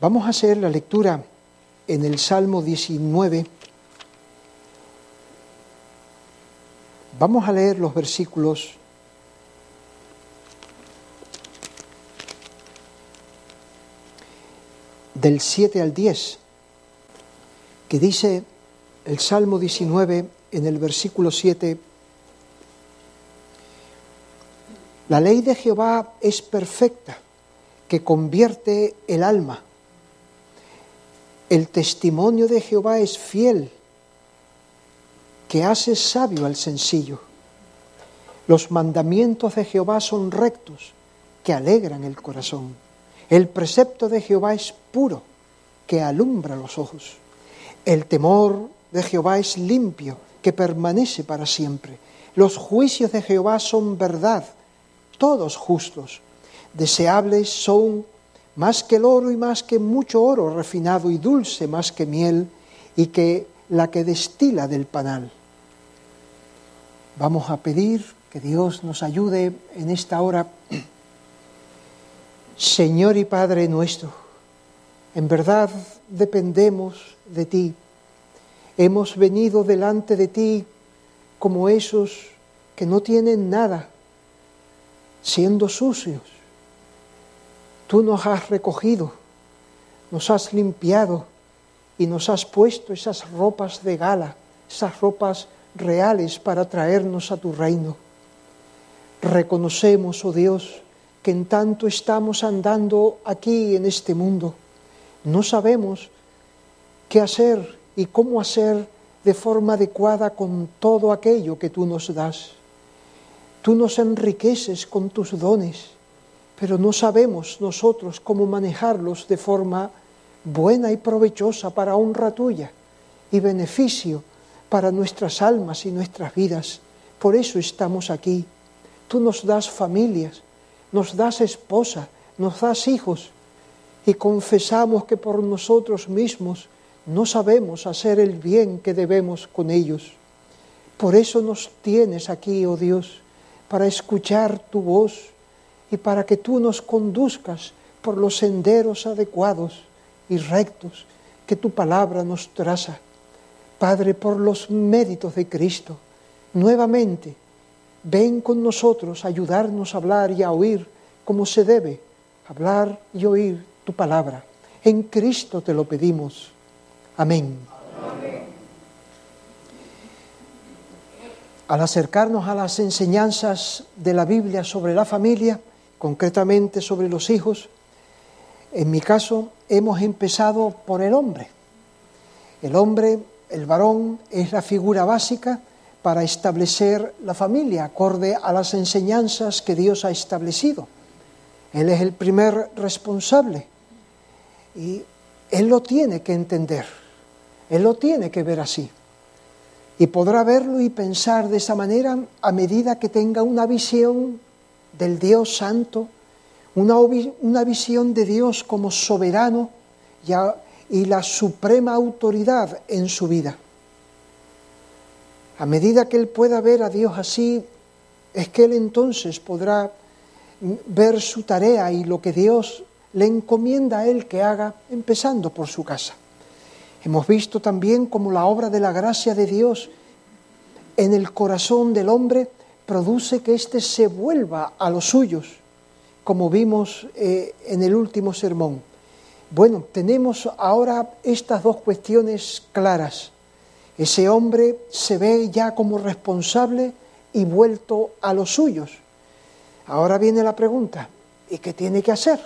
Vamos a hacer la lectura en el Salmo 19. Vamos a leer los versículos del 7 al 10, que dice el Salmo 19 en el versículo 7, la ley de Jehová es perfecta, que convierte el alma. El testimonio de Jehová es fiel, que hace sabio al sencillo. Los mandamientos de Jehová son rectos, que alegran el corazón. El precepto de Jehová es puro, que alumbra los ojos. El temor de Jehová es limpio, que permanece para siempre. Los juicios de Jehová son verdad, todos justos. Deseables son más que el oro y más que mucho oro refinado y dulce más que miel y que la que destila del panal. Vamos a pedir que Dios nos ayude en esta hora Señor y Padre nuestro, en verdad dependemos de ti. Hemos venido delante de ti como esos que no tienen nada, siendo sucios. Tú nos has recogido, nos has limpiado y nos has puesto esas ropas de gala, esas ropas reales para traernos a tu reino. Reconocemos, oh Dios, que en tanto estamos andando aquí en este mundo, no sabemos qué hacer y cómo hacer de forma adecuada con todo aquello que tú nos das. Tú nos enriqueces con tus dones, pero no sabemos nosotros cómo manejarlos de forma buena y provechosa para honra tuya y beneficio para nuestras almas y nuestras vidas. Por eso estamos aquí. Tú nos das familias, nos das esposa, nos das hijos y confesamos que por nosotros mismos no sabemos hacer el bien que debemos con ellos. Por eso nos tienes aquí, oh Dios, para escuchar tu voz y para que tú nos conduzcas por los senderos adecuados y rectos que tu palabra nos traza. Padre, por los méritos de Cristo, nuevamente ven con nosotros a ayudarnos a hablar y a oír como se debe hablar y oír tu palabra. En Cristo te lo pedimos. Amén. Al acercarnos a las enseñanzas de la Biblia sobre la familia, concretamente sobre los hijos, en mi caso hemos empezado por el hombre. El hombre, el varón, es la figura básica para establecer la familia, acorde a las enseñanzas que Dios ha establecido. Él es el primer responsable y Él lo tiene que entender, Él lo tiene que ver así. Y podrá verlo y pensar de esa manera a medida que tenga una visión del Dios Santo, una, una visión de Dios como soberano y la suprema autoridad en su vida. A medida que él pueda ver a Dios así, es que él entonces podrá ver su tarea y lo que Dios le encomienda a él que haga, empezando por su casa. Hemos visto también cómo la obra de la gracia de Dios en el corazón del hombre produce que éste se vuelva a los suyos, como vimos eh, en el último sermón. Bueno, tenemos ahora estas dos cuestiones claras. Ese hombre se ve ya como responsable y vuelto a los suyos. Ahora viene la pregunta, ¿y qué tiene que hacer?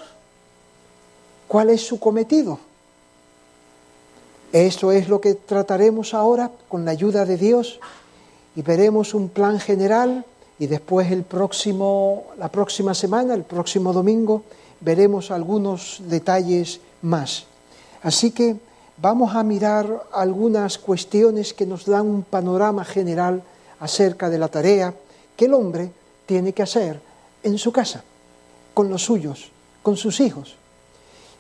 ¿Cuál es su cometido? Esto es lo que trataremos ahora con la ayuda de Dios y veremos un plan general y después el próximo, la próxima semana, el próximo domingo, veremos algunos detalles más. Así que vamos a mirar algunas cuestiones que nos dan un panorama general acerca de la tarea que el hombre tiene que hacer en su casa, con los suyos, con sus hijos.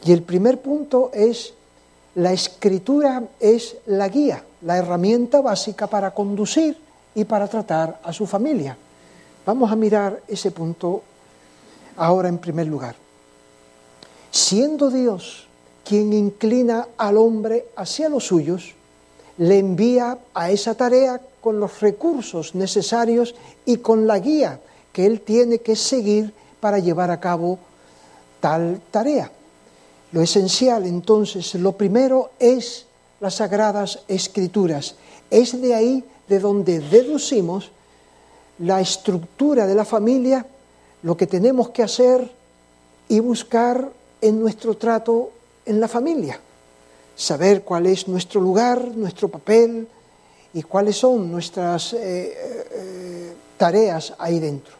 Y el primer punto es, la escritura es la guía, la herramienta básica para conducir y para tratar a su familia. Vamos a mirar ese punto ahora en primer lugar. Siendo Dios quien inclina al hombre hacia los suyos, le envía a esa tarea con los recursos necesarios y con la guía que él tiene que seguir para llevar a cabo tal tarea. Lo esencial entonces, lo primero es las sagradas escrituras. Es de ahí de donde deducimos la estructura de la familia, lo que tenemos que hacer y buscar en nuestro trato en la familia. Saber cuál es nuestro lugar, nuestro papel y cuáles son nuestras eh, eh, tareas ahí dentro.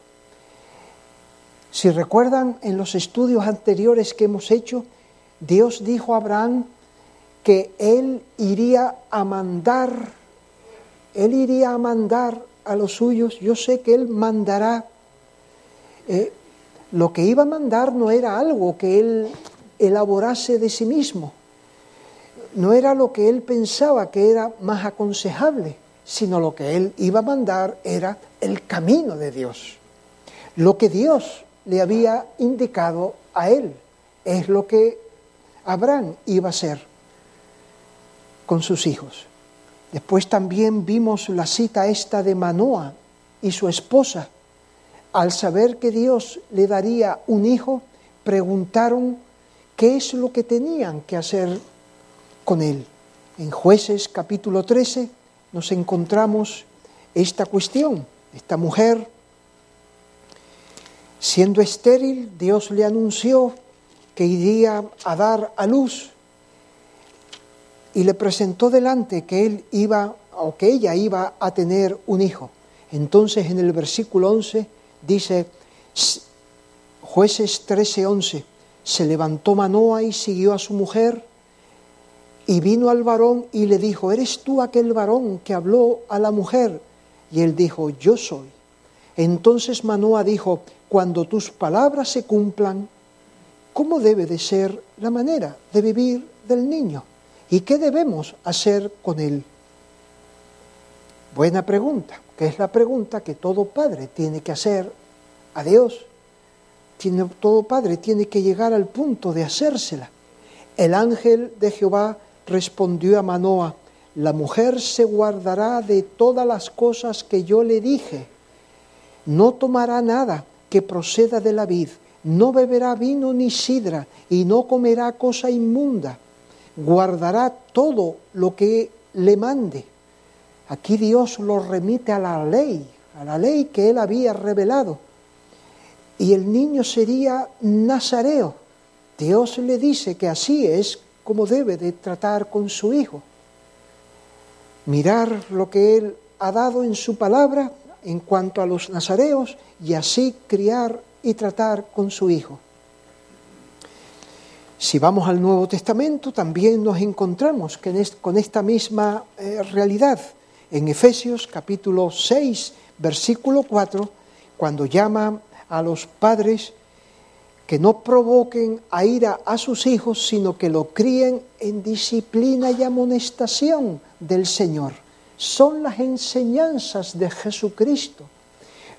Si recuerdan en los estudios anteriores que hemos hecho, Dios dijo a Abraham que él iría a mandar, él iría a mandar a los suyos, yo sé que él mandará. Eh, lo que iba a mandar no era algo que él elaborase de sí mismo, no era lo que él pensaba que era más aconsejable, sino lo que él iba a mandar era el camino de Dios. Lo que Dios le había indicado a él es lo que Abraham iba a hacer con sus hijos. Después también vimos la cita esta de Manoa y su esposa. Al saber que Dios le daría un hijo, preguntaron qué es lo que tenían que hacer con él. En jueces capítulo 13 nos encontramos esta cuestión. Esta mujer, siendo estéril, Dios le anunció que iría a dar a luz y le presentó delante que él iba o que ella iba a tener un hijo. Entonces en el versículo 11 dice, jueces 13, 11, se levantó Manoa y siguió a su mujer y vino al varón y le dijo, ¿eres tú aquel varón que habló a la mujer? Y él dijo, yo soy. Entonces Manoa dijo, cuando tus palabras se cumplan, ¿cómo debe de ser la manera de vivir del niño? ¿Y qué debemos hacer con él? Buena pregunta, que es la pregunta que todo padre tiene que hacer a Dios. Tiene, todo padre tiene que llegar al punto de hacérsela. El ángel de Jehová respondió a Manoa, la mujer se guardará de todas las cosas que yo le dije. No tomará nada que proceda de la vid, no beberá vino ni sidra, y no comerá cosa inmunda guardará todo lo que le mande. Aquí Dios lo remite a la ley, a la ley que él había revelado. Y el niño sería nazareo. Dios le dice que así es como debe de tratar con su hijo. Mirar lo que él ha dado en su palabra en cuanto a los nazareos y así criar y tratar con su hijo. Si vamos al Nuevo Testamento, también nos encontramos con esta misma eh, realidad. En Efesios capítulo 6, versículo 4, cuando llama a los padres que no provoquen a ira a sus hijos, sino que lo críen en disciplina y amonestación del Señor. Son las enseñanzas de Jesucristo.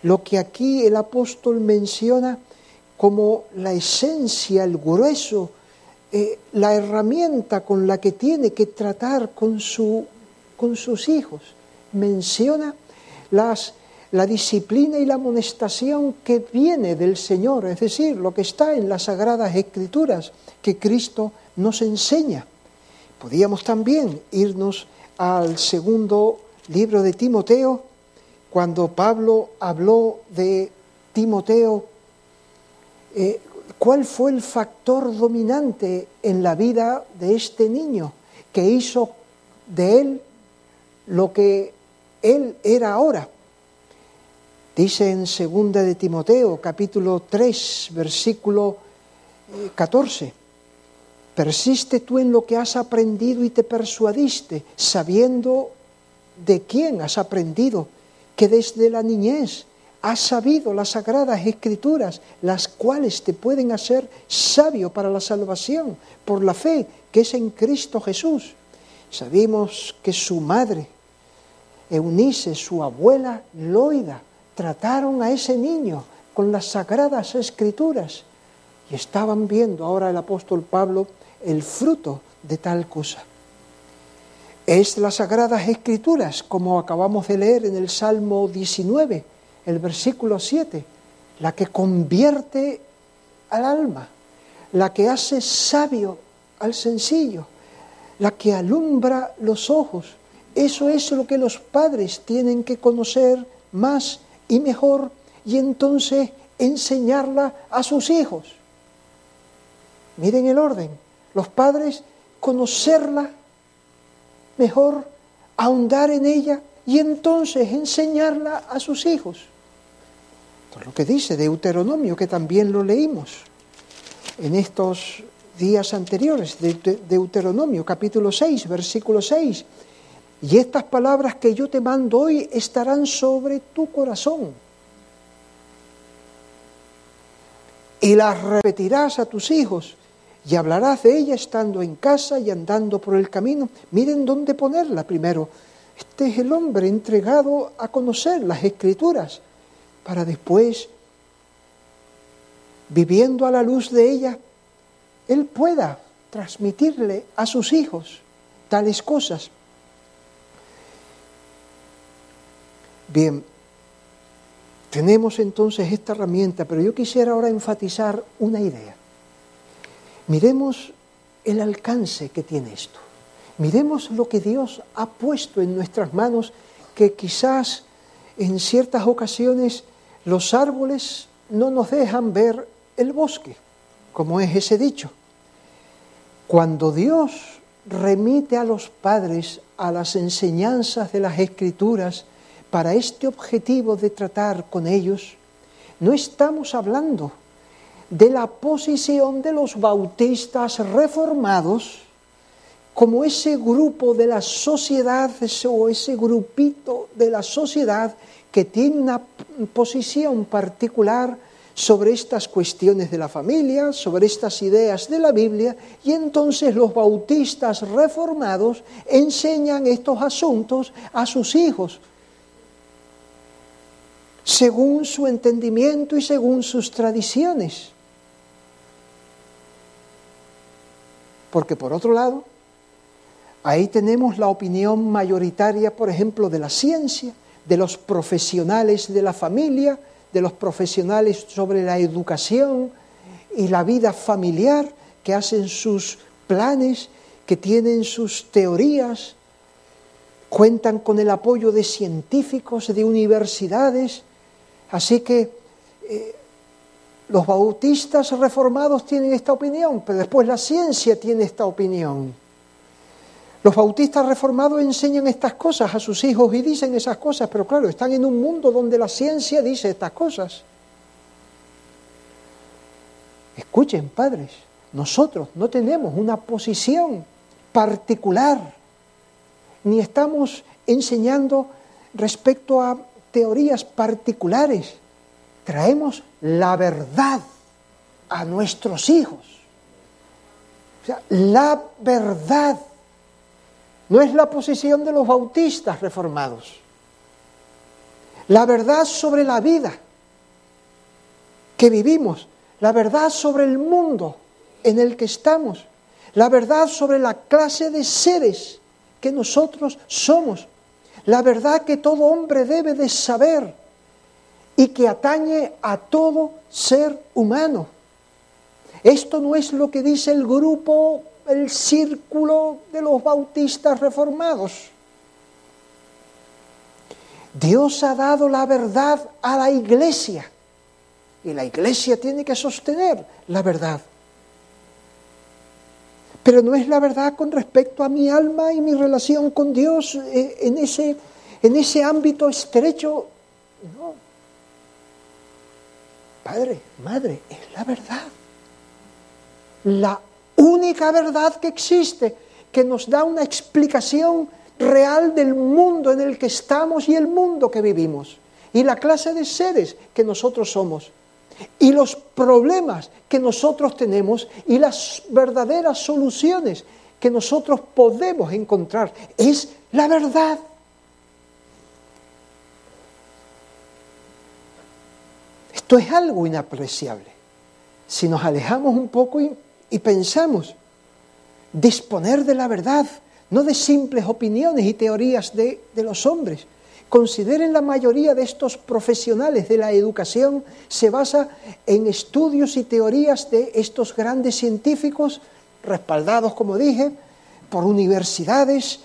Lo que aquí el apóstol menciona como la esencia, el grueso, eh, la herramienta con la que tiene que tratar con, su, con sus hijos. Menciona las, la disciplina y la amonestación que viene del Señor, es decir, lo que está en las sagradas escrituras que Cristo nos enseña. Podíamos también irnos al segundo libro de Timoteo, cuando Pablo habló de Timoteo eh, ¿Cuál fue el factor dominante en la vida de este niño que hizo de él lo que él era ahora? Dice en segunda de Timoteo, capítulo 3, versículo 14. Eh, Persiste tú en lo que has aprendido y te persuadiste, sabiendo de quién has aprendido, que desde la niñez has sabido las sagradas escrituras, las cuales te pueden hacer sabio para la salvación por la fe que es en Cristo Jesús. Sabemos que su madre, Eunice, su abuela Loida, trataron a ese niño con las sagradas escrituras y estaban viendo, ahora el apóstol Pablo el fruto de tal cosa. Es las sagradas escrituras, como acabamos de leer en el Salmo 19, el versículo 7, la que convierte al alma, la que hace sabio al sencillo, la que alumbra los ojos. Eso es lo que los padres tienen que conocer más y mejor y entonces enseñarla a sus hijos. Miren el orden. Los padres conocerla mejor, ahondar en ella y entonces enseñarla a sus hijos. Esto es lo que dice Deuteronomio, que también lo leímos en estos días anteriores, de Deuteronomio capítulo 6, versículo 6. Y estas palabras que yo te mando hoy estarán sobre tu corazón. Y las repetirás a tus hijos y hablarás de ella estando en casa y andando por el camino. Miren dónde ponerla primero. Este es el hombre entregado a conocer las escrituras para después, viviendo a la luz de ella, él pueda transmitirle a sus hijos tales cosas. Bien, tenemos entonces esta herramienta, pero yo quisiera ahora enfatizar una idea. Miremos el alcance que tiene esto. Miremos lo que Dios ha puesto en nuestras manos, que quizás en ciertas ocasiones los árboles no nos dejan ver el bosque, como es ese dicho. Cuando Dios remite a los padres a las enseñanzas de las escrituras para este objetivo de tratar con ellos, no estamos hablando de la posición de los bautistas reformados como ese grupo de la sociedad o ese grupito de la sociedad que tiene una posición particular sobre estas cuestiones de la familia, sobre estas ideas de la Biblia, y entonces los bautistas reformados enseñan estos asuntos a sus hijos, según su entendimiento y según sus tradiciones. Porque por otro lado, ahí tenemos la opinión mayoritaria, por ejemplo, de la ciencia, de los profesionales de la familia, de los profesionales sobre la educación y la vida familiar, que hacen sus planes, que tienen sus teorías, cuentan con el apoyo de científicos, de universidades. Así que eh, los bautistas reformados tienen esta opinión, pero después la ciencia tiene esta opinión. Los bautistas reformados enseñan estas cosas a sus hijos y dicen esas cosas, pero claro, están en un mundo donde la ciencia dice estas cosas. Escuchen, padres, nosotros no tenemos una posición particular, ni estamos enseñando respecto a teorías particulares. Traemos la verdad a nuestros hijos. O sea, la verdad no es la posición de los bautistas reformados. La verdad sobre la vida que vivimos, la verdad sobre el mundo en el que estamos, la verdad sobre la clase de seres que nosotros somos, la verdad que todo hombre debe de saber y que atañe a todo ser humano. Esto no es lo que dice el grupo el círculo de los bautistas reformados. Dios ha dado la verdad a la iglesia y la iglesia tiene que sostener la verdad. Pero no es la verdad con respecto a mi alma y mi relación con Dios eh, en ese, en ese ámbito estrecho. No. Padre, madre, es la verdad. La única verdad que existe, que nos da una explicación real del mundo en el que estamos y el mundo que vivimos, y la clase de seres que nosotros somos, y los problemas que nosotros tenemos y las verdaderas soluciones que nosotros podemos encontrar. Es la verdad. Esto es algo inapreciable. Si nos alejamos un poco y y pensamos, disponer de la verdad, no de simples opiniones y teorías de, los hombres. Consideren la mayoría de estos profesionales de la educación se basa en estudios y teorías de estos grandes científicos, respaldados, como dije, por universidades,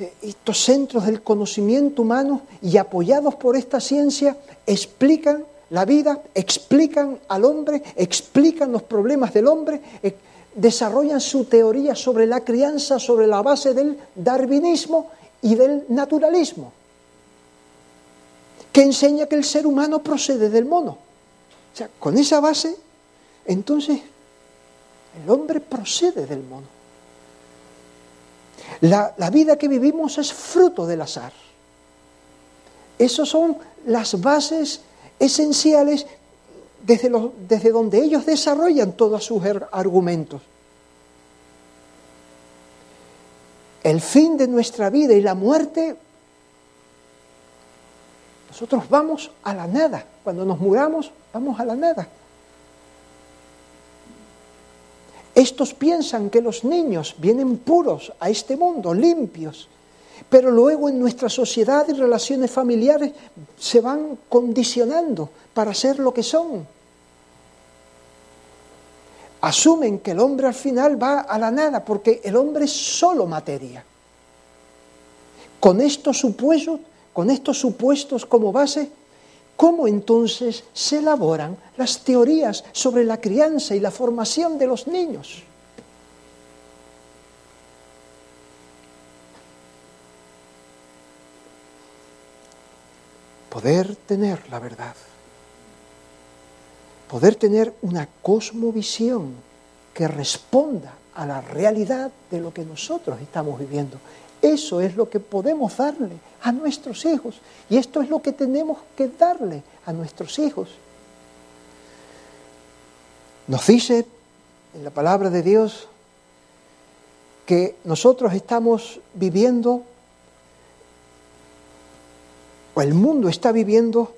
eh, estos centros del conocimiento humano y apoyados por esta ciencia, explican la vida, explican al hombre, explican los problemas del hombre, eh, desarrollan su teoría sobre la crianza sobre la base del darwinismo y del naturalismo, que enseña que el ser humano procede del mono. O sea, con esa base, entonces, el hombre procede del mono. La, la vida que vivimos es fruto del azar. Esas son las bases esenciales desde, desde donde ellos desarrollan todos sus argumentos. El fin de nuestra vida y la muerte, nosotros vamos a la nada. Cuando nos muramos, vamos a la nada. Estos piensan que los niños vienen puros a este mundo, limpios, pero luego en nuestra sociedad y relaciones familiares se van condicionando para ser lo que son. Asumen que el hombre al final va a la nada porque el hombre es solo materia. Con estos supuestos, con estos supuestos como base, ¿cómo entonces se elaboran las teorías sobre la crianza y la formación de los niños? Poder tener la verdad, poder tener una cosmovisión que responda a la realidad de lo que nosotros estamos viviendo. Eso es lo que podemos darle a nuestros hijos y esto es lo que tenemos que darle a nuestros hijos. Nos dice en la palabra de Dios que nosotros estamos viviendo o el mundo está viviendo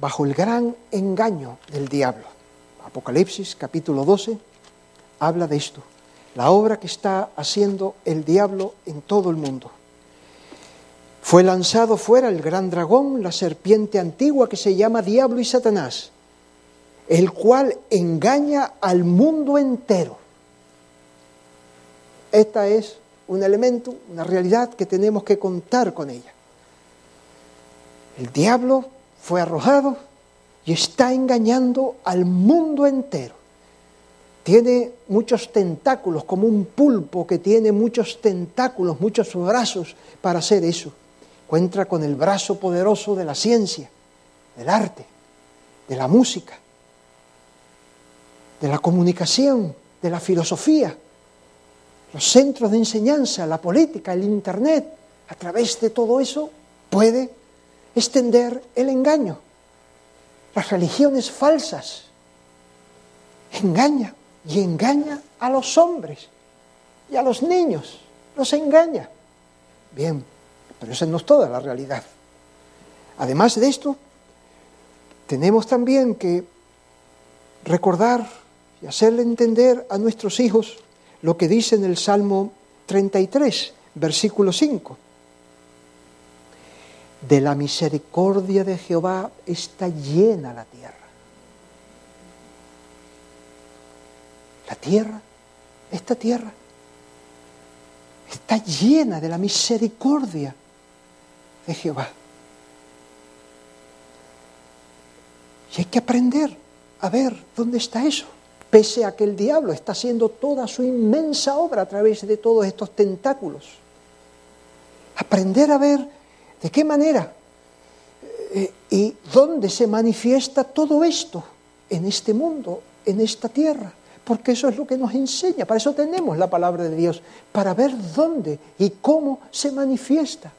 bajo el gran engaño del diablo. Apocalipsis capítulo 12 habla de esto, la obra que está haciendo el diablo en todo el mundo. Fue lanzado fuera el gran dragón, la serpiente antigua que se llama Diablo y Satanás, el cual engaña al mundo entero. Esta es un elemento, una realidad que tenemos que contar con ella. El diablo fue arrojado y está engañando al mundo entero. Tiene muchos tentáculos, como un pulpo que tiene muchos tentáculos, muchos brazos para hacer eso. Encuentra con el brazo poderoso de la ciencia, del arte, de la música, de la comunicación, de la filosofía, los centros de enseñanza, la política, el Internet. A través de todo eso puede extender el engaño. Las religiones falsas engaña y engaña a los hombres y a los niños, los engaña. Bien, pero esa no es toda la realidad. Además de esto, tenemos también que recordar y hacerle entender a nuestros hijos lo que dice en el Salmo 33, versículo 5 de la misericordia de Jehová está llena la tierra. La tierra, esta tierra, está llena de la misericordia de Jehová. Y hay que aprender a ver dónde está eso, pese a que el diablo está haciendo toda su inmensa obra a través de todos estos tentáculos. Aprender a ver ¿De qué manera? Eh, ¿Y dónde se manifiesta todo esto? En este mundo, en esta tierra. Porque eso es lo que nos enseña. Para eso tenemos la palabra de Dios. Para ver dónde y cómo se manifiesta.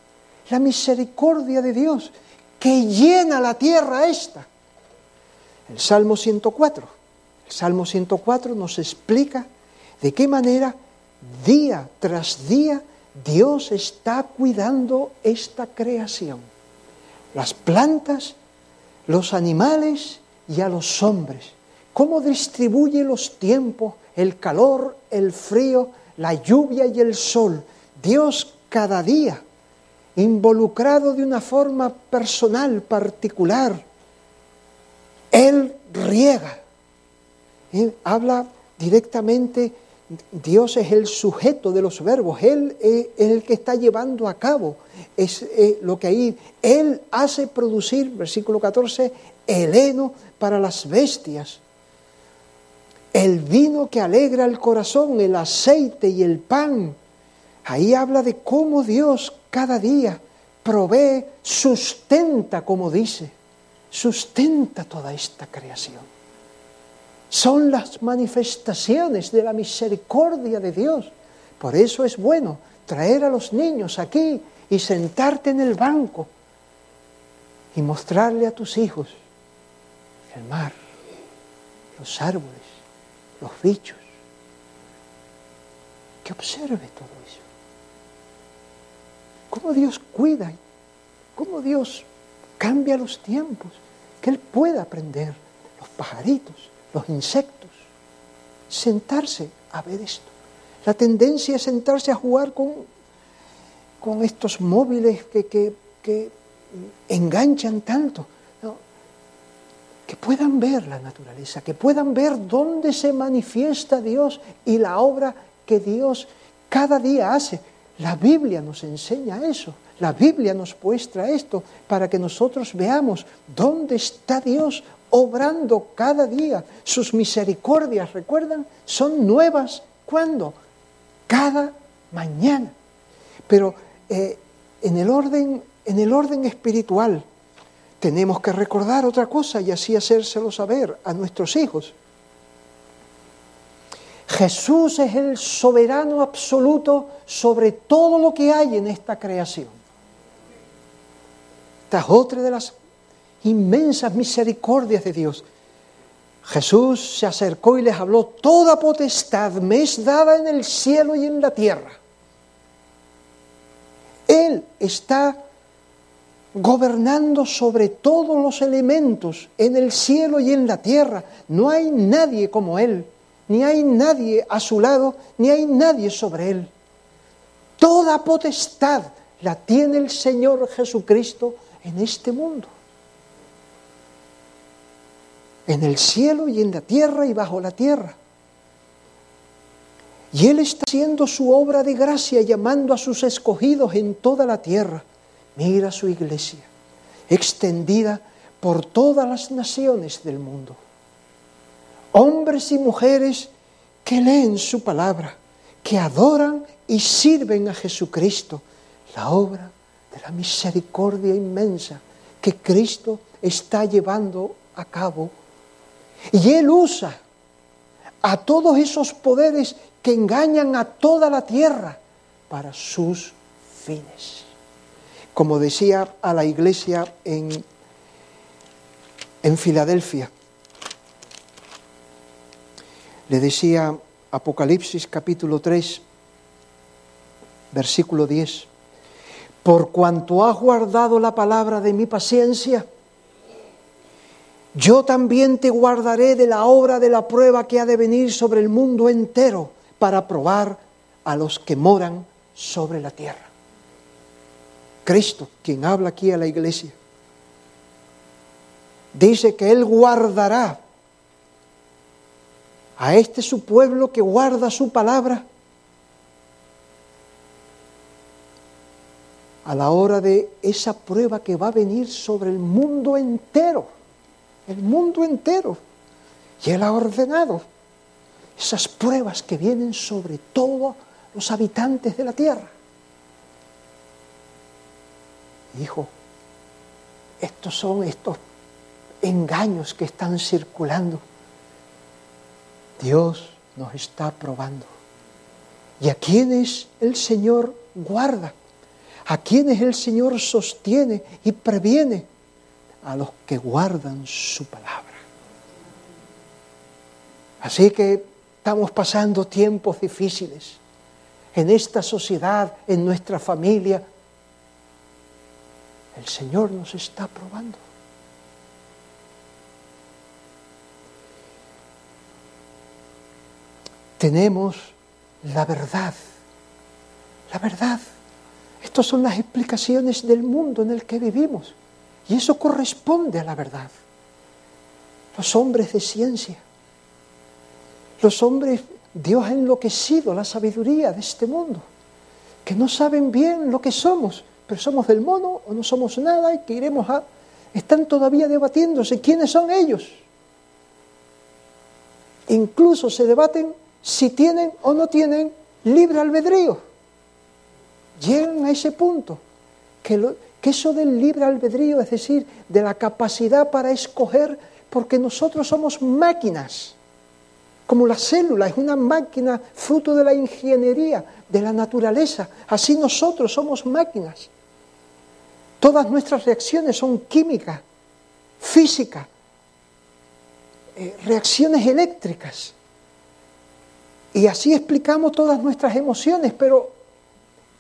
La misericordia de Dios que llena la tierra esta. El Salmo 104. El Salmo 104 nos explica de qué manera día tras día Dios está cuidando esta creación, las plantas, los animales y a los hombres. Cómo distribuye los tiempos, el calor, el frío, la lluvia y el sol. Dios cada día, involucrado de una forma personal, particular. Él riega. Habla directamente, Dios es el sujeto de los verbos, Él es el que está llevando a cabo. Es lo que ahí, Él hace producir, versículo 14, el heno para las bestias el vino que alegra el corazón, el aceite y el pan. Ahí habla de cómo Dios cada día provee, sustenta, como dice, sustenta toda esta creación. Son las manifestaciones de la misericordia de Dios. Por eso es bueno traer a los niños aquí y sentarte en el banco y mostrarle a tus hijos el mar, los árboles, los bichos. Que observe todo eso. Cómo Dios cuida, cómo Dios cambia los tiempos, que Él pueda aprender los pajaritos, los insectos, sentarse a ver esto. La tendencia es sentarse a jugar con, con estos móviles que, que, que enganchan tanto que puedan ver la naturaleza, que puedan ver dónde se manifiesta Dios y la obra que Dios cada día hace. La Biblia nos enseña eso, la Biblia nos muestra esto para que nosotros veamos dónde está Dios obrando cada día. Sus misericordias, recuerdan, son nuevas. ¿Cuándo? Cada mañana. Pero eh, en, el orden, en el orden espiritual, tenemos que recordar otra cosa y así hacérselo saber a nuestros hijos. Jesús es el soberano absoluto sobre todo lo que hay en esta creación. Esta es otra de las inmensas misericordias de Dios. Jesús se acercó y les habló, toda potestad me es dada en el cielo y en la tierra. Él está gobernando sobre todos los elementos en el cielo y en la tierra. No hay nadie como Él, ni hay nadie a su lado, ni hay nadie sobre Él. Toda potestad la tiene el Señor Jesucristo en este mundo. En el cielo y en la tierra y bajo la tierra. Y Él está haciendo su obra de gracia llamando a sus escogidos en toda la tierra. Mira su iglesia, extendida por todas las naciones del mundo. Hombres y mujeres que leen su palabra, que adoran y sirven a Jesucristo, la obra de la misericordia inmensa que Cristo está llevando a cabo. Y Él usa a todos esos poderes que engañan a toda la tierra para sus fines como decía a la iglesia en, en Filadelfia. Le decía Apocalipsis capítulo 3, versículo 10, por cuanto has guardado la palabra de mi paciencia, yo también te guardaré de la obra de la prueba que ha de venir sobre el mundo entero para probar a los que moran sobre la tierra. Cristo, quien habla aquí a la iglesia, dice que Él guardará a este su pueblo que guarda su palabra a la hora de esa prueba que va a venir sobre el mundo entero, el mundo entero. Y Él ha ordenado esas pruebas que vienen sobre todos los habitantes de la tierra. Hijo, estos son estos engaños que están circulando. Dios nos está probando. ¿Y a quienes el Señor guarda? ¿A quienes el Señor sostiene y previene? A los que guardan su palabra. Así que estamos pasando tiempos difíciles en esta sociedad, en nuestra familia, el Señor nos está probando. Tenemos la verdad. La verdad. Estas son las explicaciones del mundo en el que vivimos. Y eso corresponde a la verdad. Los hombres de ciencia, los hombres, Dios ha enloquecido la sabiduría de este mundo, que no saben bien lo que somos, pero somos del mono o no somos nada y que iremos a... Están todavía debatiéndose quiénes son ellos. Incluso se debaten si tienen o no tienen libre albedrío. Llegan a ese punto, que, que eso del libre albedrío, es decir, de la capacidad para escoger, porque nosotros somos máquinas, como la célula es una máquina fruto de la ingeniería, de la naturaleza, así nosotros somos máquinas. Todas nuestras reacciones son químicas, físicas, eh, reacciones eléctricas. Y así explicamos todas nuestras emociones, pero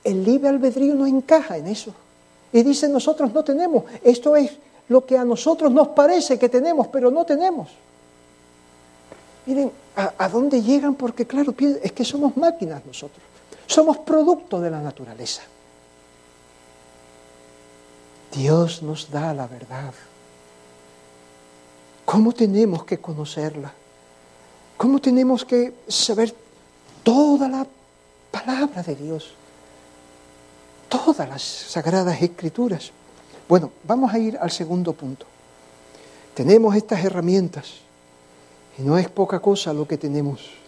el libre albedrío no encaja en eso. Y dice, nosotros no tenemos. Esto es lo que a nosotros nos parece que tenemos, pero no tenemos. Miren, ¿a, a dónde llegan? Porque claro, es que somos máquinas nosotros. Somos producto de la naturaleza. Dios nos da la verdad. ¿Cómo tenemos que conocerla? ¿Cómo tenemos que saber toda la palabra de Dios? Todas las sagradas escrituras. Bueno, vamos a ir al segundo punto. Tenemos estas herramientas y no es poca cosa lo que tenemos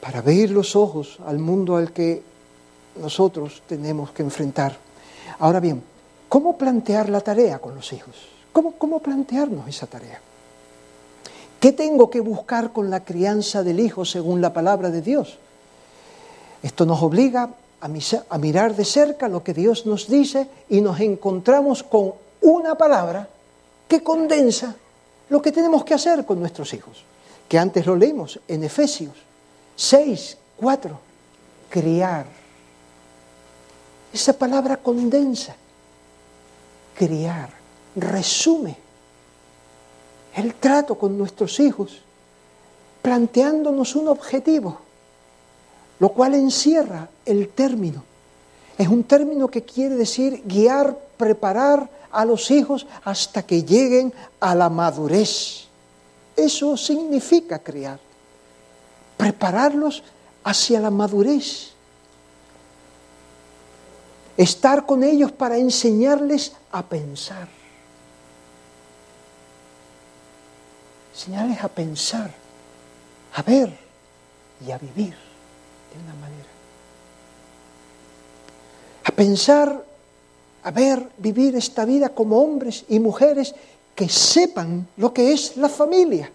para abrir los ojos al mundo al que nosotros tenemos que enfrentar. Ahora bien, ¿cómo plantear la tarea con los hijos? ¿Cómo, plantearnos esa tarea? ¿Qué tengo que buscar con la crianza del hijo según la palabra de Dios? Esto nos obliga a, mirar de cerca lo que Dios nos dice y nos encontramos con una palabra que condensa lo que tenemos que hacer con nuestros hijos, que antes lo leímos en Efesios 6, 4, criar. Esa palabra condensa, criar. Resume el trato con nuestros hijos, planteándonos un objetivo, lo cual encierra el término. Es un término que quiere decir guiar, preparar a los hijos hasta que lleguen a la madurez. Eso significa criar, prepararlos hacia la madurez. Estar con ellos para enseñarles a pensar Señales a pensar, a ver y a vivir de una manera. A pensar, a ver, vivir esta vida como hombres y mujeres que sepan lo que es la familia,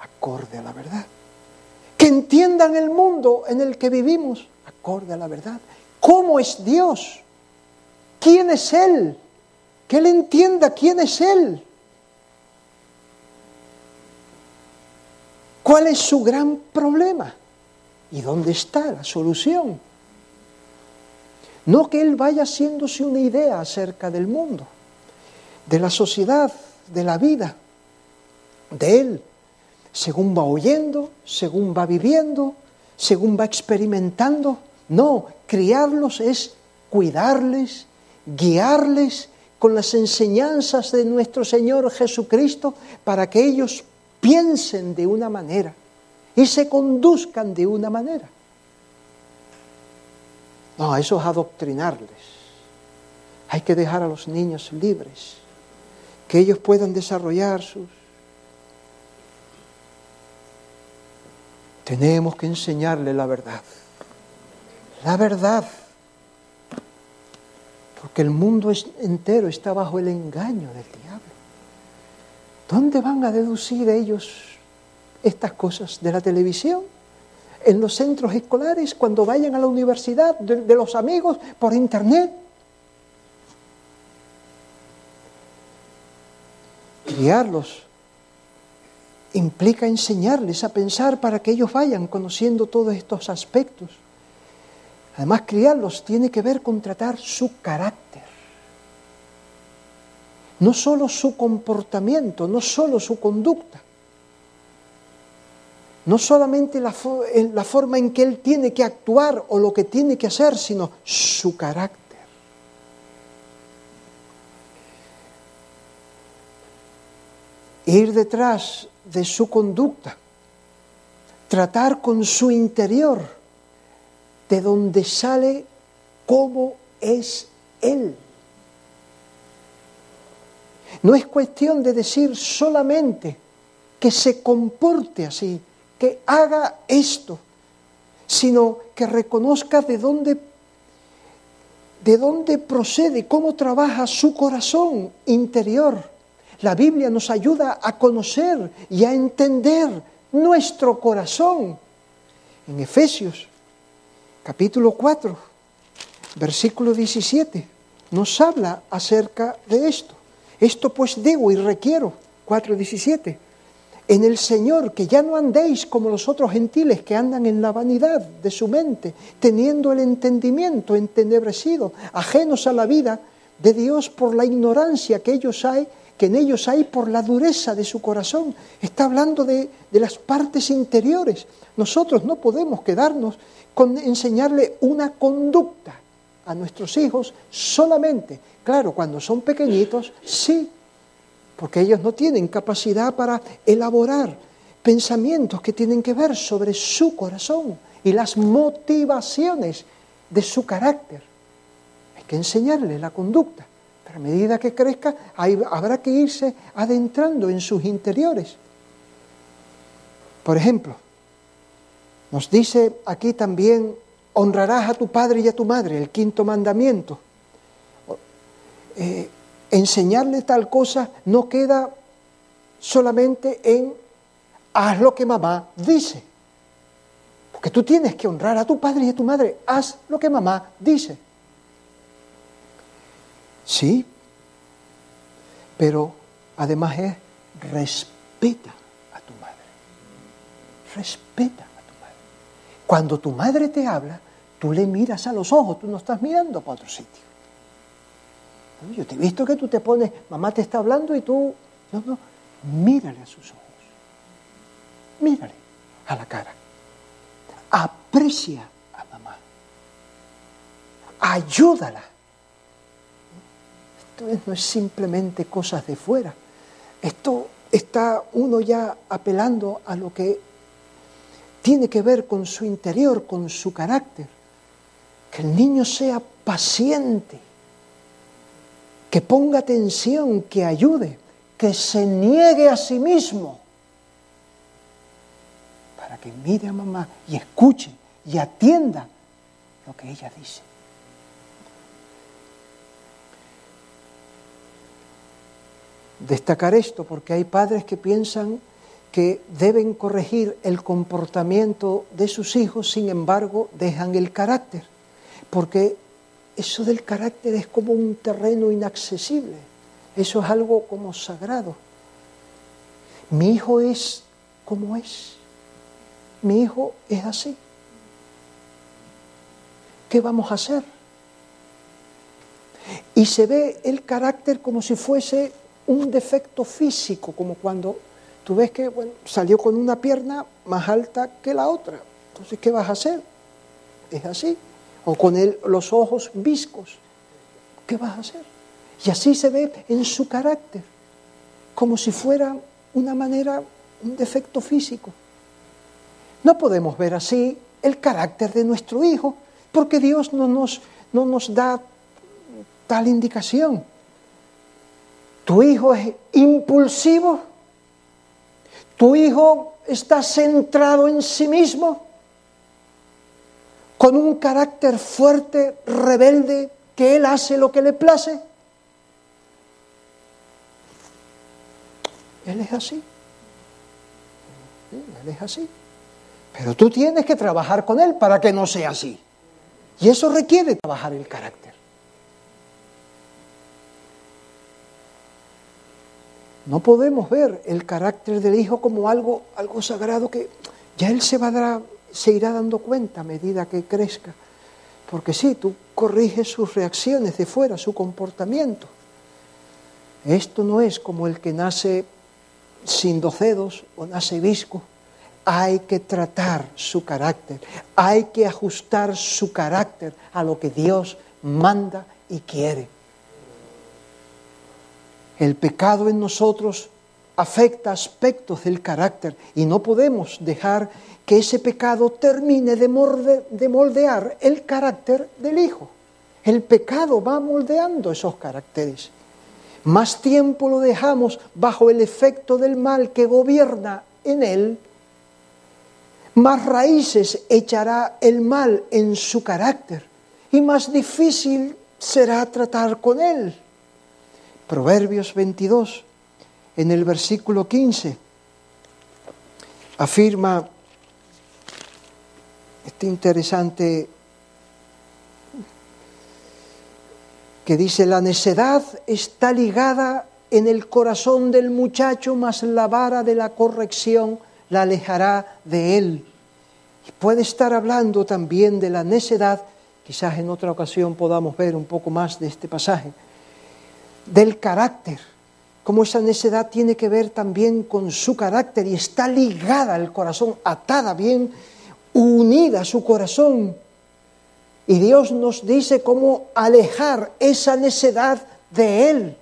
acorde a la verdad. Que entiendan el mundo en el que vivimos, acorde a la verdad. ¿Cómo es Dios? ¿Quién es Él? Que Él entienda quién es Él ¿Cuál es su gran problema? ¿Y dónde está la solución? No que él vaya haciéndose una idea acerca del mundo, de la sociedad, de la vida, de él, según va oyendo, según va viviendo, según va experimentando. No, criarlos es cuidarles, guiarles con las enseñanzas de nuestro Señor Jesucristo para que ellos piensen de una manera y se conduzcan de una manera. No, eso es adoctrinarles. Hay que dejar a los niños libres, que ellos puedan desarrollar sus... Tenemos que enseñarle la verdad. La verdad. Porque el mundo entero está bajo el engaño del diablo. ¿Dónde van a deducir ellos estas cosas? ¿De la televisión? ¿En los centros escolares? ¿Cuando vayan a la universidad? ¿De, los amigos? ¿Por internet? Criarlos implica enseñarles a pensar para que ellos vayan conociendo todos estos aspectos. Además, criarlos tiene que ver con tratar su carácter no solo su comportamiento, no solo su conducta. No solamente la, forma en que Él tiene que actuar o lo que tiene que hacer, sino su carácter. Ir detrás de su conducta, tratar con su interior, de donde sale cómo es Él. No es cuestión de decir solamente que se comporte así, que haga esto, sino que reconozca de dónde, de dónde procede, cómo trabaja su corazón interior. La Biblia nos ayuda a conocer y a entender nuestro corazón. En Efesios capítulo 4, versículo 17, nos habla acerca de esto. Esto pues digo y requiero, 4.17 en el Señor, que ya no andéis como los otros gentiles que andan en la vanidad de su mente, teniendo el entendimiento entenebrecido, ajenos a la vida de Dios por la ignorancia que ellos hay, que en ellos hay por la dureza de su corazón. Está hablando de, de las partes interiores. Nosotros no podemos quedarnos con enseñarle una conducta a nuestros hijos solamente. Claro, cuando son pequeñitos, sí, porque ellos no tienen capacidad para elaborar pensamientos que tienen que ver sobre su corazón y las motivaciones de su carácter. Hay que enseñarles la conducta, pero a medida que crezca habrá que irse adentrando en sus interiores. Por ejemplo, nos dice aquí también, honrarás a tu padre y a tu madre, el quinto mandamiento. Eh, enseñarle tal cosa no queda solamente en haz lo que mamá dice. Porque tú tienes que honrar a tu padre y a tu madre. Haz lo que mamá dice. Sí, pero además es respeta a tu madre. Respeta a tu madre. Cuando tu madre te habla, tú le miras a los ojos, tú no estás mirando para otro sitio. Yo te he visto que tú te pones, mamá te está hablando y tú, no, no, mírale a sus ojos. Mírale a la cara. Aprecia a mamá. Ayúdala. Esto no es simplemente cosas de fuera. Esto está uno ya apelando a lo que tiene que ver con su interior, con su carácter. Que el niño sea paciente que ponga atención, que ayude, que se niegue a sí mismo, para que mire a mamá y escuche y atienda lo que ella dice. Destacar esto porque hay padres que piensan que deben corregir el comportamiento de sus hijos, sin embargo, dejan el carácter, porque eso del carácter es como un terreno inaccesible, eso es algo como sagrado. Mi hijo es como es, mi hijo es así. ¿Qué vamos a hacer? Y se ve el carácter como si fuese un defecto físico, como cuando tú ves que salió con una pierna más alta que la otra. Entonces, ¿qué vas a hacer? Es así o con él los ojos viscos. ¿Qué vas a hacer? Y así se ve en su carácter, como si fuera una manera, un defecto físico. No podemos ver así el carácter de nuestro hijo, porque Dios no nos, no nos da tal indicación. Tu hijo es impulsivo, tu hijo está centrado en sí mismo, con un carácter fuerte, rebelde, que él hace lo que le place. Él es así. él es así. Pero tú tienes que trabajar con él para que no sea así. Y eso requiere trabajar el carácter. No podemos ver el carácter del hijo como algo, algo sagrado que ya él se va a dar se irá dando cuenta a medida que crezca. Porque sí, tú corriges sus reacciones de fuera, su comportamiento. Esto no es como el que nace sin dos dedos o nace visco. hay que tratar su carácter, hay que ajustar su carácter a lo que Dios manda y quiere. El pecado en nosotros afecta aspectos del carácter y no podemos dejar que ese pecado termine de, moldear el carácter del Hijo. El pecado va moldeando esos caracteres. Más tiempo lo dejamos bajo el efecto del mal que gobierna en él, más raíces echará el mal en su carácter y más difícil será tratar con él. Proverbios 22, en el versículo 15, afirma este interesante que dice, la necedad está ligada en el corazón del muchacho, mas la vara de la corrección la alejará de él. Y puede estar hablando también de la necedad, quizás en otra ocasión podamos ver un poco más de este pasaje, del carácter, cómo esa necedad tiene que ver también con su carácter y está ligada al corazón, atada bien, unida a su corazón. Y Dios nos dice cómo alejar esa necedad de Él.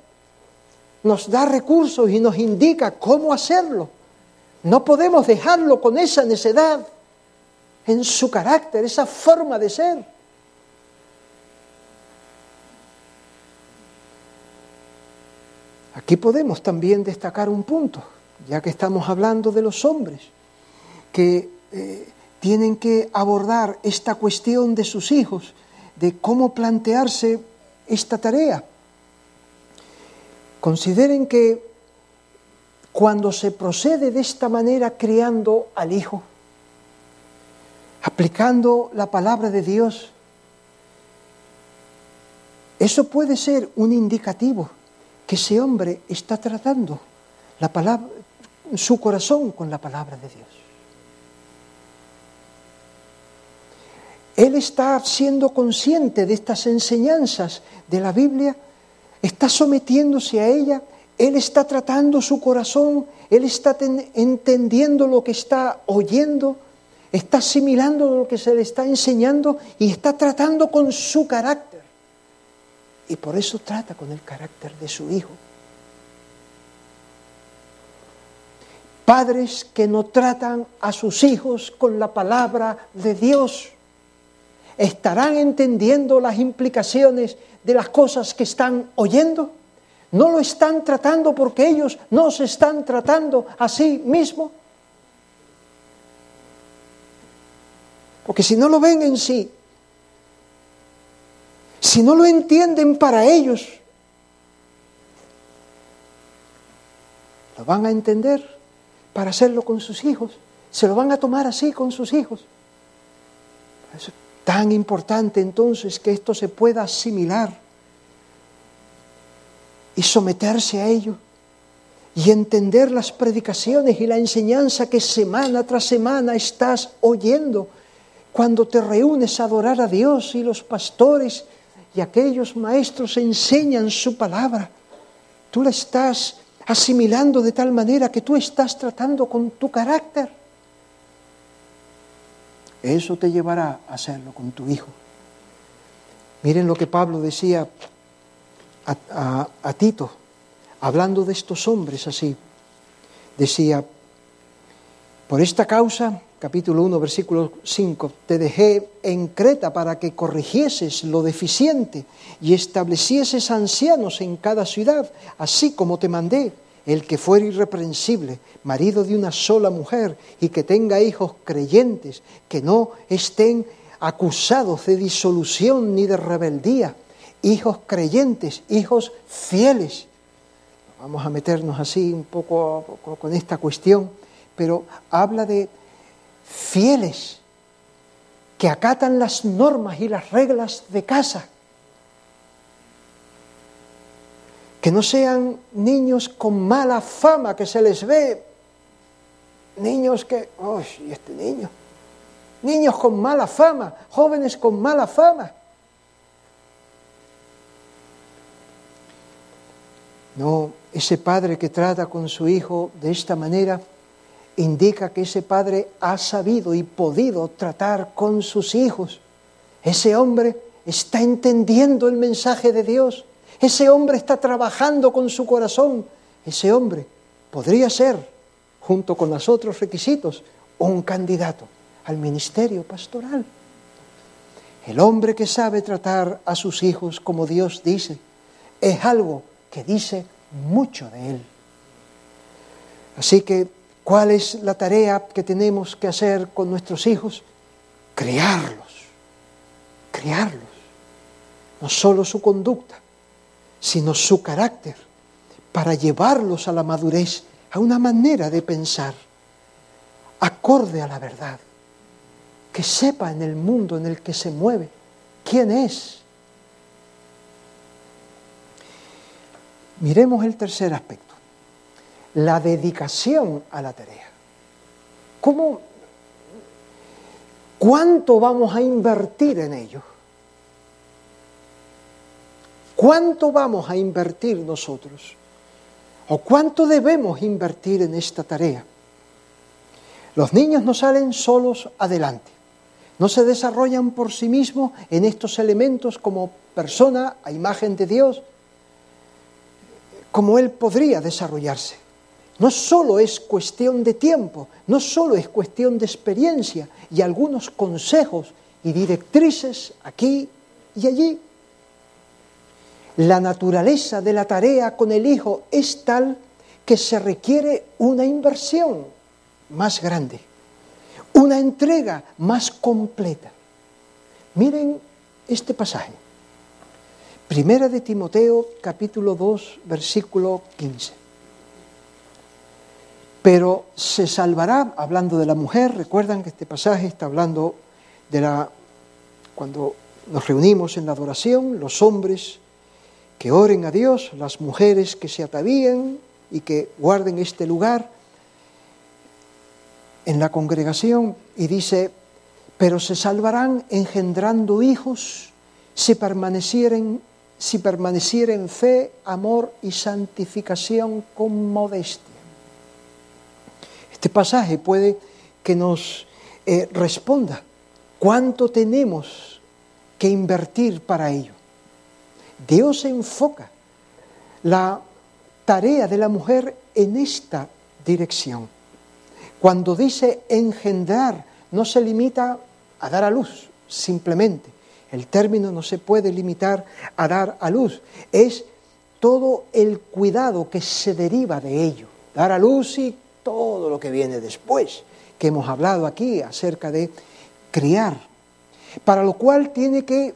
Nos da recursos y nos indica cómo hacerlo. No podemos dejarlo con esa necedad en su carácter, esa forma de ser. Aquí podemos también destacar un punto, ya que estamos hablando de los hombres, que eh, tienen que abordar esta cuestión de sus hijos, de cómo plantearse esta tarea. Consideren que cuando se procede de esta manera criando al hijo, aplicando la palabra de Dios, eso puede ser un indicativo que ese hombre está tratando la palabra, su corazón con la palabra de Dios. Él está siendo consciente de estas enseñanzas de la Biblia, está sometiéndose a ella, Él está tratando su corazón, Él está entendiendo lo que está oyendo, está asimilando lo que se le está enseñando y está tratando con su carácter. Y por eso trata con el carácter de su hijo. Padres que no tratan a sus hijos con la palabra de Dios estarán entendiendo las implicaciones de las cosas que están oyendo. No lo están tratando porque ellos no se están tratando a sí mismos. Porque si no lo ven en sí, si no lo entienden para ellos, lo van a entender para hacerlo con sus hijos, se lo van a tomar así con sus hijos. Es tan importante entonces que esto se pueda asimilar y someterse a ello y entender las predicaciones y la enseñanza que semana tras semana estás oyendo cuando te reúnes a adorar a Dios y los pastores y aquellos maestros enseñan su palabra, tú la estás asimilando de tal manera que tú estás tratando con tu carácter. Eso te llevará a hacerlo con tu hijo. Miren lo que Pablo decía a, a Tito, hablando de estos hombres así. Decía, por esta causa capítulo 1, versículo 5, te dejé en Creta para que corrigieses lo deficiente y establecieses ancianos en cada ciudad, así como te mandé, el que fuera irreprensible, marido de una sola mujer y que tenga hijos creyentes, que no estén acusados de disolución ni de rebeldía, hijos creyentes, hijos fieles. Vamos a meternos así un poco con esta cuestión, pero habla de fieles, que acatan las normas y las reglas de casa. Que no sean niños con mala fama, que se les ve niños que, ¡ay, este niño! Niños con mala fama, jóvenes con mala fama. No, ese padre que trata con su hijo de esta manera indica que ese padre ha sabido y podido tratar con sus hijos. Ese hombre está entendiendo el mensaje de Dios. Ese hombre está trabajando con su corazón. Ese hombre podría ser, junto con los otros requisitos, un candidato al ministerio pastoral. El hombre que sabe tratar a sus hijos como Dios dice, es algo que dice mucho de él. Así que, ¿cuál es la tarea que tenemos que hacer con nuestros hijos? Criarlos, criarlos. No solo su conducta, sino su carácter, para llevarlos a la madurez, a una manera de pensar acorde a la verdad, que sepa en el mundo en el que se mueve quién es. Miremos el tercer aspecto, la dedicación a la tarea. ¿Cómo, ¿Cuánto vamos a invertir en ello? ¿Cuánto vamos a invertir nosotros? ¿O cuánto debemos invertir en esta tarea? Los niños no salen solos adelante, no se desarrollan por sí mismos en estos elementos como persona a imagen de Dios, como Él podría desarrollarse. No solo es cuestión de tiempo, no solo es cuestión de experiencia y algunos consejos y directrices aquí y allí. La naturaleza de la tarea con el hijo es tal que se requiere una inversión más grande, una entrega más completa. Miren este pasaje. Primera de Timoteo capítulo 2 versículo 15. Pero se salvará, hablando de la mujer, recuerdan que este pasaje está hablando de la, cuando nos reunimos en la adoración, los hombres que oren a Dios, las mujeres que se atavíen y que guarden este lugar, en la congregación y dice, pero se salvarán engendrando hijos si permanecieren, si permanecieren fe, amor y santificación con modestia. Este pasaje puede que nos eh, responda cuánto tenemos que invertir para ello. Dios enfoca la tarea de la mujer en esta dirección. Cuando dice engendrar, no se limita a dar a luz, simplemente. El término no se puede limitar a dar a luz. Es todo el cuidado que se deriva de ello. Dar a luz y todo lo que viene después, que hemos hablado aquí acerca de criar. Para lo cual tiene que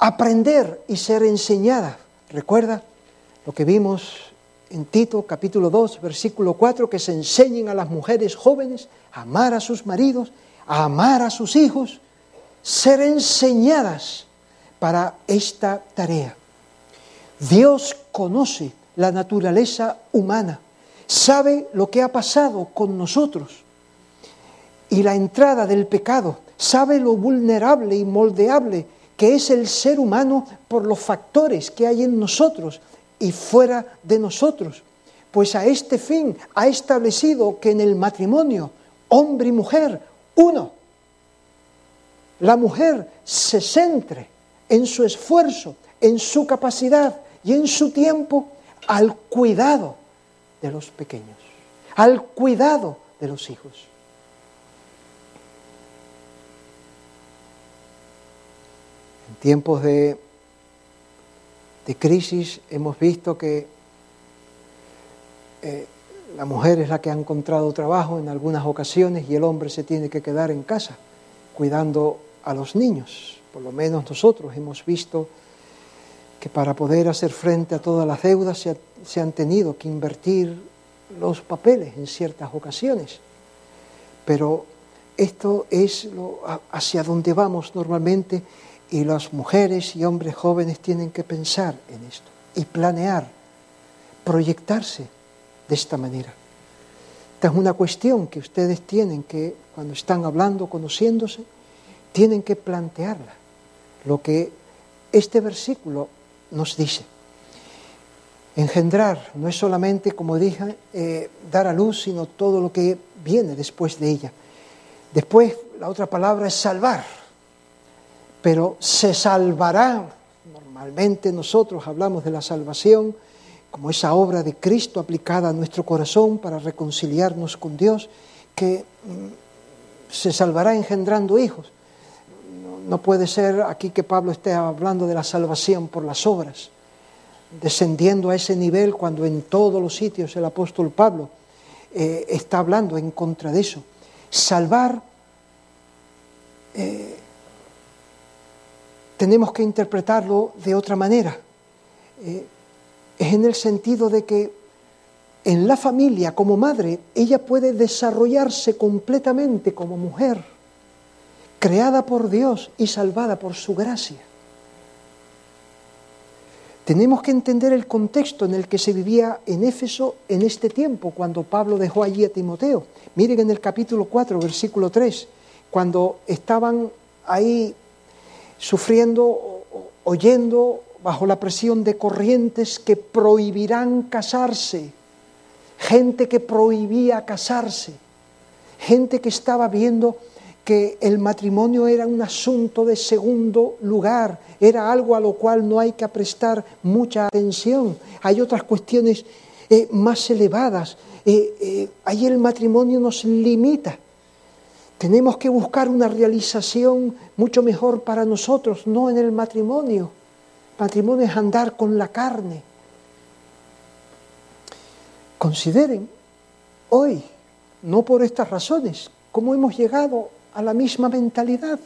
aprender y ser enseñada. ¿Recuerda lo que vimos en Tito capítulo 2, versículo 4, que se enseñen a las mujeres jóvenes a amar a sus maridos, a amar a sus hijos, ser enseñadas para esta tarea. Dios conoce la naturaleza humana, sabe lo que ha pasado con nosotros y la entrada del pecado, sabe lo vulnerable y moldeable que es el ser humano por los factores que hay en nosotros y fuera de nosotros. Pues a este fin ha establecido que en el matrimonio, hombre y mujer, uno, la mujer se centre en su esfuerzo, en su capacidad y en su tiempo al cuidado de los pequeños, al cuidado de los hijos. En tiempos de de crisis hemos visto que eh, la mujer es la que ha encontrado trabajo en algunas ocasiones y el hombre se tiene que quedar en casa cuidando a los niños. Por lo menos nosotros hemos visto que para poder hacer frente a todas las deudas se, se han tenido que invertir los papeles en ciertas ocasiones. Pero esto es lo, hacia donde vamos normalmente y las mujeres y hombres jóvenes tienen que pensar en esto y planear, proyectarse de esta manera. Esta es una cuestión que ustedes tienen que, cuando están hablando, conociéndose, tienen que plantearla. Lo que este versículo nos dice. Engendrar no es solamente, como dije, eh, dar a luz, sino todo lo que viene después de ella. Después, la otra palabra es salvar, pero se salvará. Normalmente nosotros hablamos de la salvación como esa obra de Cristo aplicada a nuestro corazón para reconciliarnos con Dios, que mm, se salvará engendrando hijos. No puede ser aquí que Pablo esté hablando de la salvación por las obras, descendiendo a ese nivel cuando en todos los sitios el apóstol Pablo eh, está hablando en contra de eso. Salvar, eh, tenemos que interpretarlo de otra manera. Eh, es en el sentido de que en la familia, como madre, ella puede desarrollarse completamente como mujer, creada por Dios y salvada por su gracia. Tenemos que entender el contexto en el que se vivía en Éfeso en este tiempo, cuando Pablo dejó allí a Timoteo. Miren en el capítulo 4, versículo 3, cuando estaban ahí sufriendo, oyendo bajo la presión de corrientes que prohibirán casarse, gente que prohibía casarse, gente que estaba viendo que el matrimonio era un asunto de segundo lugar, era algo a lo cual no hay que prestar mucha atención. Hay otras cuestiones eh, más elevadas. Eh, eh, ahí el matrimonio nos limita. Tenemos que buscar una realización mucho mejor para nosotros, no en el matrimonio. Matrimonio es andar con la carne. Consideren hoy, no por estas razones, cómo hemos llegado a la misma mentalidad.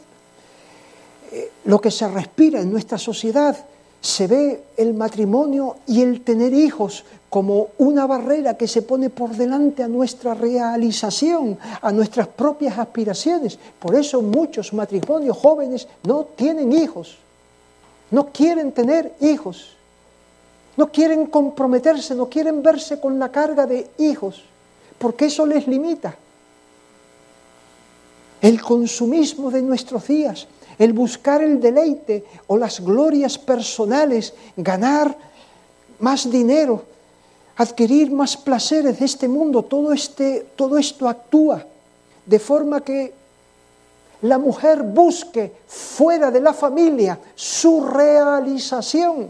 Eh, lo que se respira en nuestra sociedad, se ve el matrimonio y el tener hijos como una barrera que se pone por delante a nuestra realización, a nuestras propias aspiraciones. Por eso muchos matrimonios jóvenes no tienen hijos no quieren tener hijos, no quieren comprometerse, no quieren verse con la carga de hijos, porque eso les limita. El consumismo de nuestros días, el buscar el deleite o las glorias personales, ganar más dinero, adquirir más placeres de este mundo, todo, este, todo esto actúa de forma que la mujer busque fuera de la familia su realización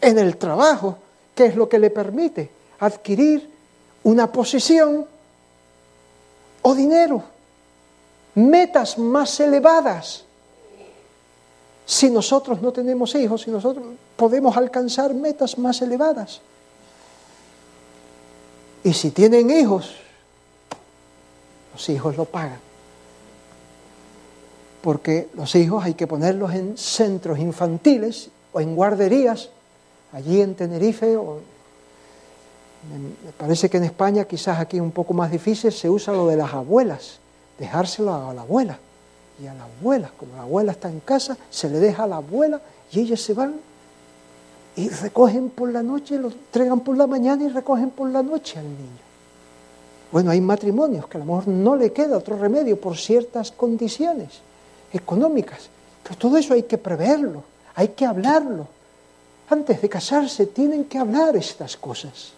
en el trabajo, que es lo que le permite adquirir una posición o dinero, metas más elevadas. Si nosotros no tenemos hijos, si nosotros podemos alcanzar metas más elevadas. Y si tienen hijos, los hijos lo pagan porque los hijos hay que ponerlos en centros infantiles o en guarderías, allí en Tenerife, o me parece que en España, quizás aquí un poco más difícil, se usa lo de las abuelas, dejárselo a la abuela. Y a la abuela, como la abuela está en casa, se le deja a la abuela y ellas se van y recogen por la noche, lo entregan por la mañana y recogen por la noche al niño. Bueno, hay matrimonios que a lo mejor no le queda otro remedio por ciertas condiciones económicas. Pero todo eso hay que preverlo, hay que hablarlo. Antes de casarse tienen que hablar estas cosas.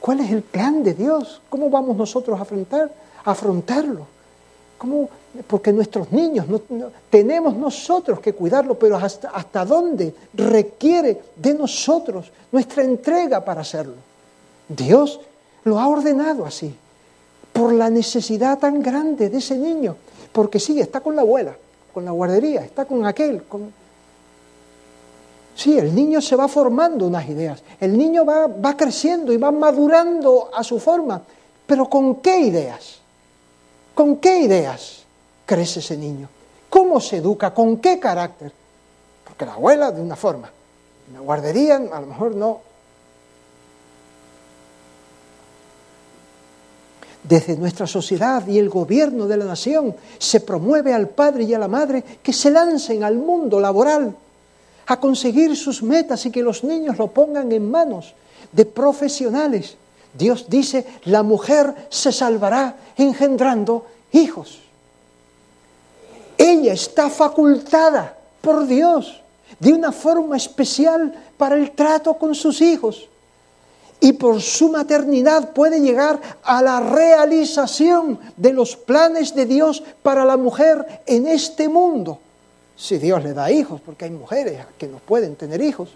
¿Cuál es el plan de Dios? ¿Cómo vamos nosotros a, afrontar, afrontarlo? ¿Cómo? Porque nuestros niños, tenemos nosotros que cuidarlo, pero hasta, hasta dónde requiere de nosotros nuestra entrega para hacerlo. Dios lo ha ordenado así, por la necesidad tan grande de ese niño. Porque sí, está con la abuela, con la guardería, está con aquel. Con... Sí, el niño se va formando unas ideas, el niño va, va creciendo y va madurando a su forma, pero ¿con qué ideas? ¿Con qué ideas crece ese niño? ¿Cómo se educa? ¿Con qué carácter? Porque la abuela de una forma, la guardería a lo mejor no, Desde nuestra sociedad y el gobierno de la nación se promueve al padre y a la madre que se lancen al mundo laboral a conseguir sus metas y que los niños lo pongan en manos de profesionales. Dios dice, la mujer se salvará engendrando hijos. Ella está facultada por Dios de una forma especial para el trato con sus hijos. Y por su maternidad puede llegar a la realización de los planes de Dios para la mujer en este mundo. Si Dios le da hijos, porque hay mujeres que no pueden tener hijos.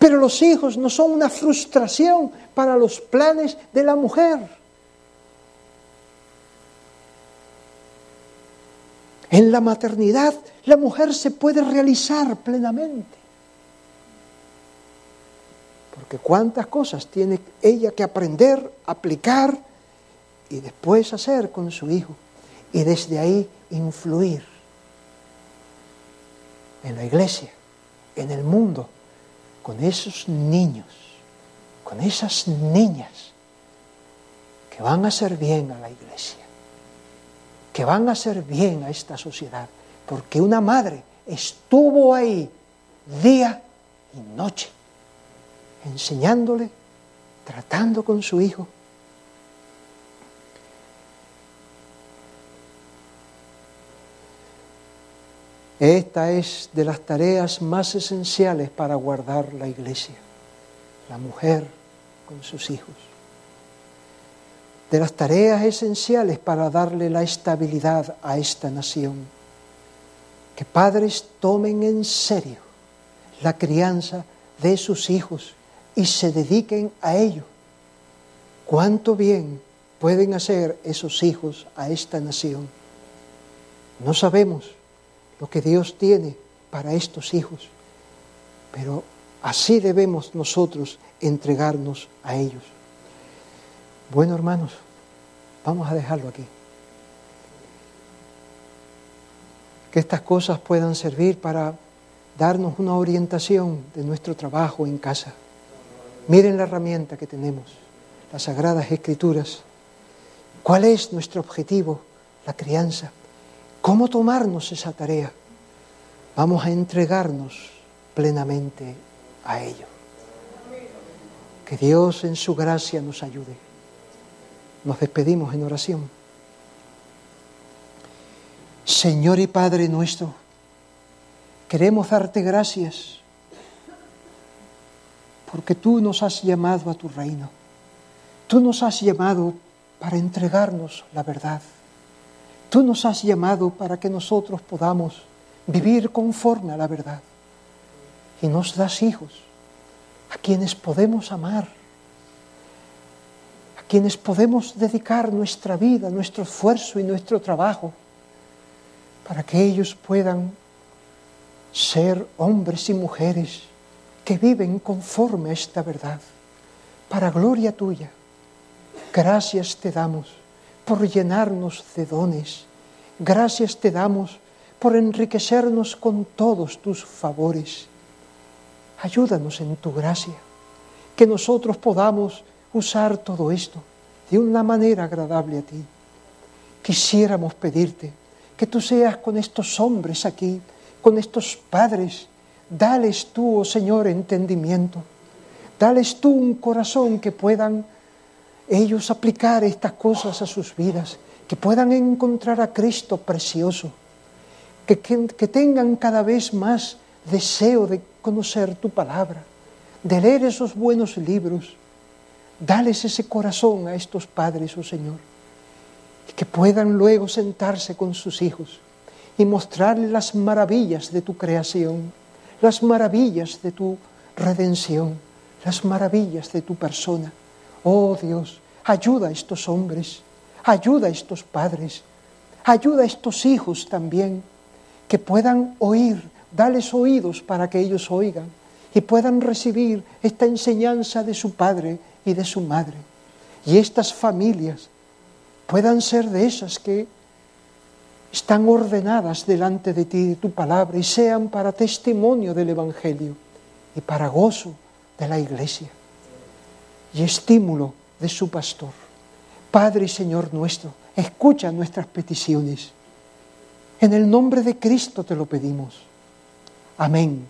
Pero los hijos no son una frustración para los planes de la mujer. En la maternidad la mujer se puede realizar plenamente. Porque cuántas cosas tiene ella que aprender, aplicar y después hacer con su hijo. Y desde ahí influir en la iglesia, en el mundo, con esos niños, con esas niñas que van a hacer bien a la iglesia que van a hacer bien a esta sociedad, porque una madre estuvo ahí día y noche, enseñándole, tratando con su hijo. Esta es de las tareas más esenciales para guardar la iglesia, la mujer con sus hijos de las tareas esenciales para darle la estabilidad a esta nación. Que padres tomen en serio la crianza de sus hijos y se dediquen a ello. Cuánto bien pueden hacer esos hijos a esta nación. No sabemos lo que Dios tiene para estos hijos, pero así debemos nosotros entregarnos a ellos. Bueno, hermanos, vamos a dejarlo aquí. Que estas cosas puedan servir para darnos una orientación de nuestro trabajo en casa. Miren la herramienta que tenemos, las sagradas escrituras. ¿Cuál es nuestro objetivo? La crianza. ¿Cómo tomarnos esa tarea? Vamos a entregarnos plenamente a ello. Que Dios en su gracia nos ayude nos despedimos en oración. Señor y Padre nuestro, queremos darte gracias porque tú nos has llamado a tu reino. Tú nos has llamado para entregarnos la verdad. Tú nos has llamado para que nosotros podamos vivir conforme a la verdad. Y nos das hijos a quienes podemos amar quienes podemos dedicar nuestra vida, nuestro esfuerzo y nuestro trabajo para que ellos puedan ser hombres y mujeres que viven conforme a esta verdad, para gloria tuya. Gracias te damos por llenarnos de dones, gracias te damos por enriquecernos con todos tus favores. Ayúdanos en tu gracia, que nosotros podamos usar todo esto de una manera agradable a ti. Quisiéramos pedirte que tú seas con estos hombres aquí, con estos padres, dales tú, oh Señor, entendimiento, dales tú un corazón que puedan ellos aplicar estas cosas a sus vidas, que puedan encontrar a Cristo precioso, que, que tengan cada vez más deseo de conocer tu palabra, de leer esos buenos libros, Dales ese corazón a estos padres, oh Señor, y que puedan luego sentarse con sus hijos y mostrarles las maravillas de tu creación, las maravillas de tu redención, las maravillas de tu persona. Oh Dios, ayuda a estos hombres, ayuda a estos padres, ayuda a estos hijos también, que puedan oír, dales oídos para que ellos oigan y puedan recibir esta enseñanza de su Padre y de su madre. Y estas familias puedan ser de esas que están ordenadas delante de ti, de tu palabra, y sean para testimonio del Evangelio y para gozo de la iglesia y estímulo de su pastor. Padre y Señor nuestro, escucha nuestras peticiones. En el nombre de Cristo te lo pedimos. Amén.